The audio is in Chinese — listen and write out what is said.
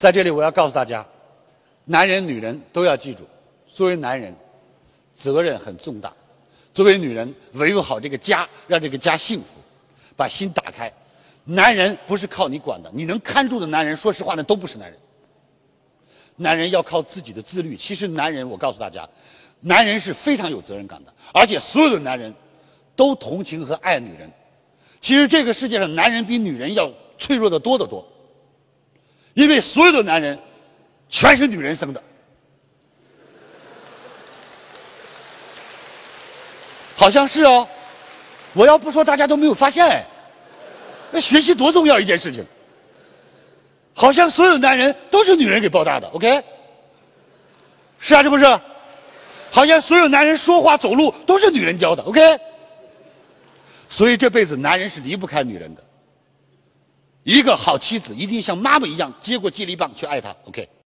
在这里，我要告诉大家，男人、女人都要记住，作为男人，责任很重大；作为女人，维护好这个家，让这个家幸福，把心打开。男人不是靠你管的，你能看住的男人，说实话，那都不是男人。男人要靠自己的自律。其实，男人，我告诉大家，男人是非常有责任感的，而且所有的男人都同情和爱女人。其实，这个世界上，男人比女人要脆弱的多得多。因为所有的男人全是女人生的，好像是哦。我要不说，大家都没有发现哎。那学习多重要一件事情，好像所有男人都是女人给抱大的，OK？是啊，这不是？好像所有男人说话走路都是女人教的，OK？所以这辈子男人是离不开女人的。一个好妻子一定像妈妈一样接过接力棒去爱她，OK。